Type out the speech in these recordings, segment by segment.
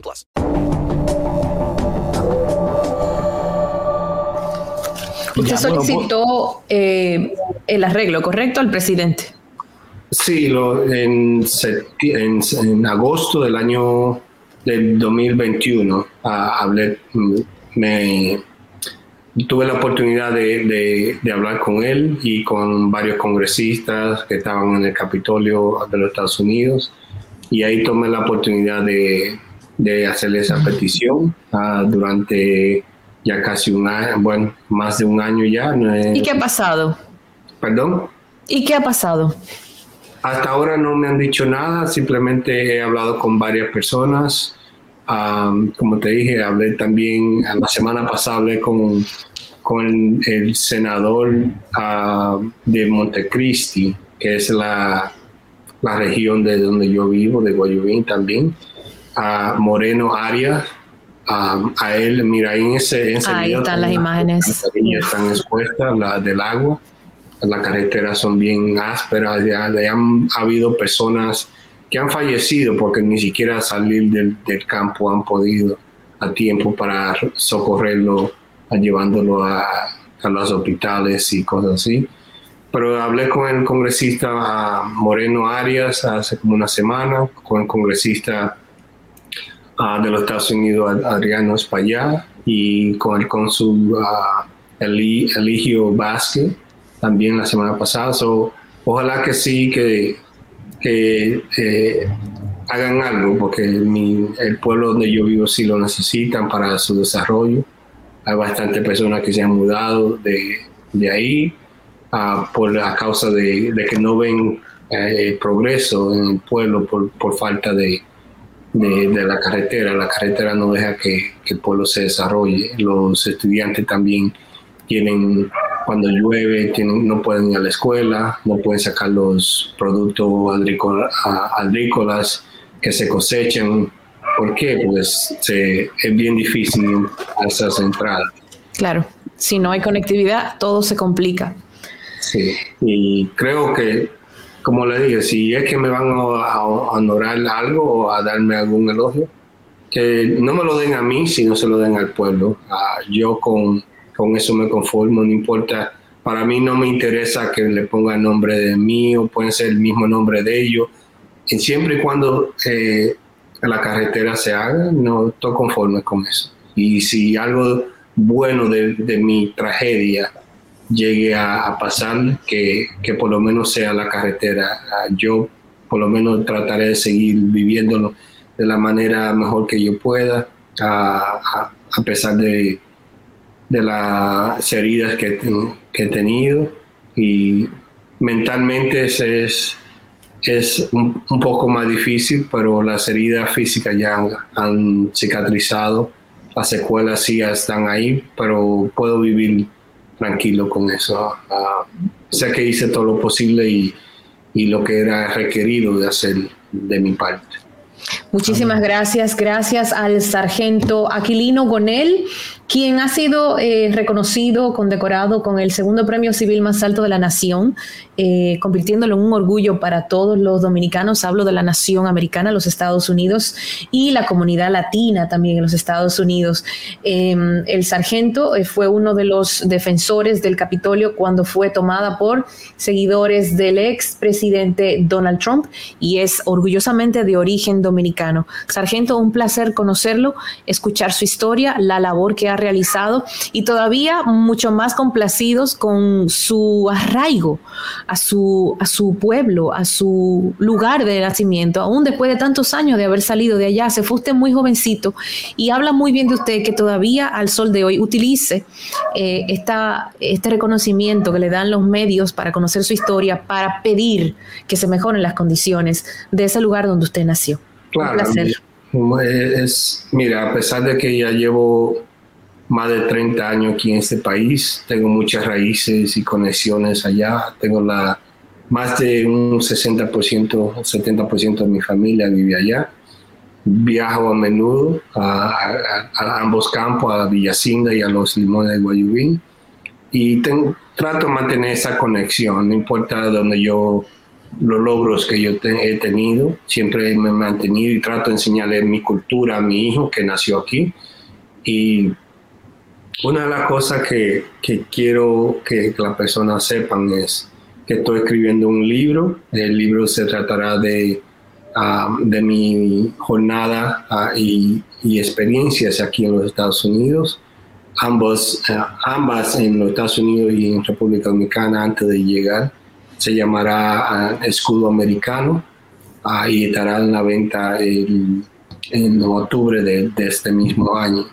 plus. Usted solicitó eh, el arreglo, ¿correcto? Al presidente. Sí, lo, en, en, en agosto del año del 2021 uh, hablé, me tuve la oportunidad de, hablar con él y con varios congresistas que estaban en el Capitolio de los Estados Unidos y ahí tomé la oportunidad de, hacerle esa petición ah, durante ya casi un año, bueno, más de un año ya. ¿Y qué ha pasado? ¿Perdón? ¿Y qué ha pasado? Hasta ahora no me han dicho nada, simplemente he hablado con varias personas como te dije, hablé también, la semana pasada hablé con, con el senador de Montecristi, que es la, la, región de donde yo vivo, de Guayubín también, a Moreno Arias. a él, mira, ahí en ese, Ahí están las imágenes. Están expuestas, las del agua. Las carreteras son bien ásperas, ya, ya han habido personas que han fallecido porque ni siquiera salir del, campo han podido a tiempo para socorrerlo, llevándolo a, los hospitales y cosas así. Pero hablé con el congresista Moreno Arias hace como una semana, con el congresista ah, de los Estados Unidos Adriano Espaillá y con el cónsul uh, Eligio Vázquez también la semana pasada. ojalá que sí, que que eh, hagan algo, porque el pueblo donde yo vivo sí lo necesitan para su desarrollo. Hay bastantes personas que se han mudado de, de ahí uh, por la causa de, de que no ven eh, progreso en el pueblo por, por falta de, de, la carretera. La carretera no deja que, que, el pueblo se desarrolle. Los estudiantes también tienen cuando llueve tienen, no pueden ir a la escuela, no pueden sacar los productos agrícolas que se cosechan. ¿Por qué? Pues es bien difícil a esas entradas. Claro, si no hay conectividad, todo se complica. Sí, y creo que, como le dije, si es que me van a, honorar algo o a darme algún elogio, que no me lo den a mí, sino se lo den al pueblo. Ah, yo con con eso me conformo, no importa. Para mí no me interesa que le ponga el nombre de mí o puede ser el mismo nombre de ellos. Y siempre y cuando eh, la carretera se haga, no estoy conforme con eso. Y si algo bueno de, mi tragedia llegue a, pasar, que, por lo menos sea la carretera. Ah, yo por lo menos trataré de seguir viviéndolo de la manera mejor que yo pueda, a pesar de, de las heridas que, he tenido y mentalmente es, es, un, poco más difícil, pero las heridas físicas ya han, cicatrizado, las secuelas sí ya están ahí, pero puedo vivir tranquilo con eso. Ah, sé que hice todo lo posible y, y lo que era requerido de hacer de mi parte. Muchísimas gracias. Gracias al sargento Aquilino Gonel, quien ha sido eh, reconocido, condecorado con el segundo premio civil más alto de la nación, eh, convirtiéndolo en un orgullo para todos los dominicanos. Hablo de la nación americana, los Estados Unidos, y la comunidad latina también en los Estados Unidos. Em, el sargento eh, fue uno de los defensores del Capitolio cuando fue tomada por seguidores del ex presidente Donald Trump y es orgullosamente de origen dominicano. Sargento, un placer conocerlo, escuchar su historia, la labor que ha realizado y todavía mucho más complacidos con su arraigo a su, pueblo, a su lugar de nacimiento, aún después de tantos años de haber salido de allá. Se fue muy jovencito y habla muy bien de usted que todavía al sol de hoy utilice eh, este reconocimiento que le dan los medios para conocer su historia, para pedir que se mejoren las condiciones de ese lugar donde usted nació. Claro, Es, mira, a pesar de que ya llevo más de 30 años aquí en este país, tengo muchas raíces y conexiones allá, tengo la, más de un 60%, 70% de mi familia vive allá. Viajo a menudo a, ambos campos, a Villacinda y a los Limones de Guayubín. Y trato de mantener esa conexión, no importa donde yo, los logros que yo he tenido, siempre me he mantenido y trato de enseñarle mi cultura a mi hijo que nació aquí. Y una de las cosas que, que quiero que las personas sepan es que estoy escribiendo un libro. El libro se tratará de, ah, de mi jornada ah, y, experiencias aquí en los Estados Unidos, ambos, ah, ambas en los Estados Unidos y en República Dominicana antes de llegar. Se llamará Escudo Americano. Y estará en la venta en octubre de, de, este mismo año.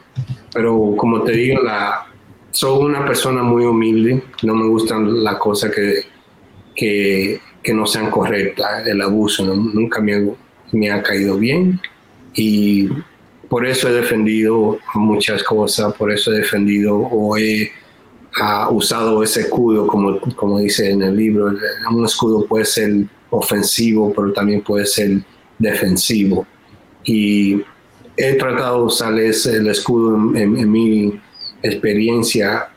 Pero como te digo, la, soy una persona muy humilde, no me gustan las cosas que que, que no sean correctas, el abuso nunca me, me ha caído bien. Y por eso he defendido muchas cosas, por eso he defendido o he usado ese escudo, como, como dice en el libro. Un escudo puede ser ofensivo, pero también puede ser defensivo. Y he tratado de usar ese, el escudo en, mi experiencia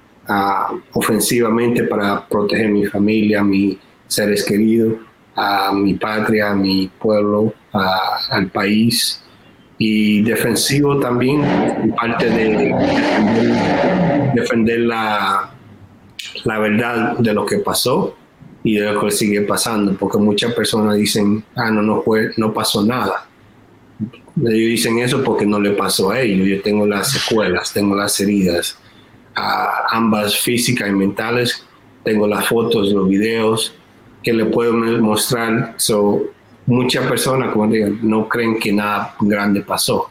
ofensivamente para proteger mi familia, mi, seres queridos, a mi patria, a mi pueblo, al país. Y defensivo también, parte de defender, la, la verdad de lo que pasó y de lo que sigue pasando, porque muchas personas dicen, ah, no, no, fue, no pasó nada. Ellos dicen eso porque no le pasó a ellos. Yo tengo las secuelas, tengo las heridas, ambas físicas y mentales. Tengo las fotos, los videos, que le puedo mostrar. So, muchas personas, como no creen que nada grande pasó.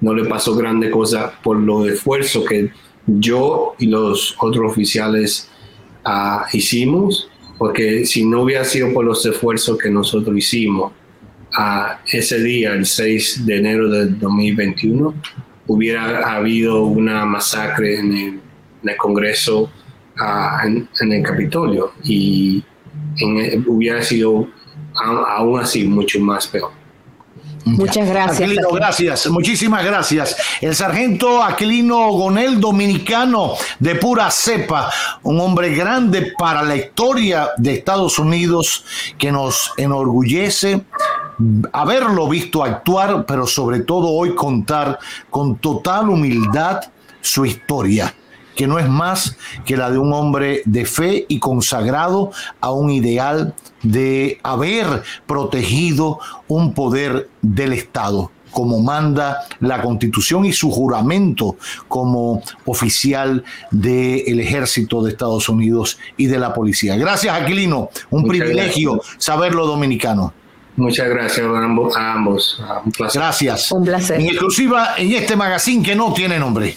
No le pasó grande cosa por los esfuerzos que yo y los otros oficiales uh, hicimos, porque si no hubiera sido por los esfuerzos que nosotros hicimos, uh, ese día, el 6 de enero de 2021, hubiera habido una masacre en el, Congreso, uh, en, el Capitolio. Y hubiera sido aún así mucho más peor. Muchas gracias. Aquilino, gracias, muchísimas gracias. El sargento Aquilino Gonel, dominicano de pura cepa, un hombre grande para la historia de Estados Unidos que nos enorgullece haberlo visto actuar, pero sobre todo hoy contar con total humildad su historia que no es más que la de un hombre de fe y consagrado a un ideal de haber protegido un poder del Estado como manda la constitución y su juramento como oficial del ejército de Estados Unidos y de la policía. Gracias, Aquilino. Un privilegio saberlo dominicano. Muchas gracias a ambos. A ambos. Un placer. Gracias. Un placer. En exclusiva en este magazine que no tiene nombre.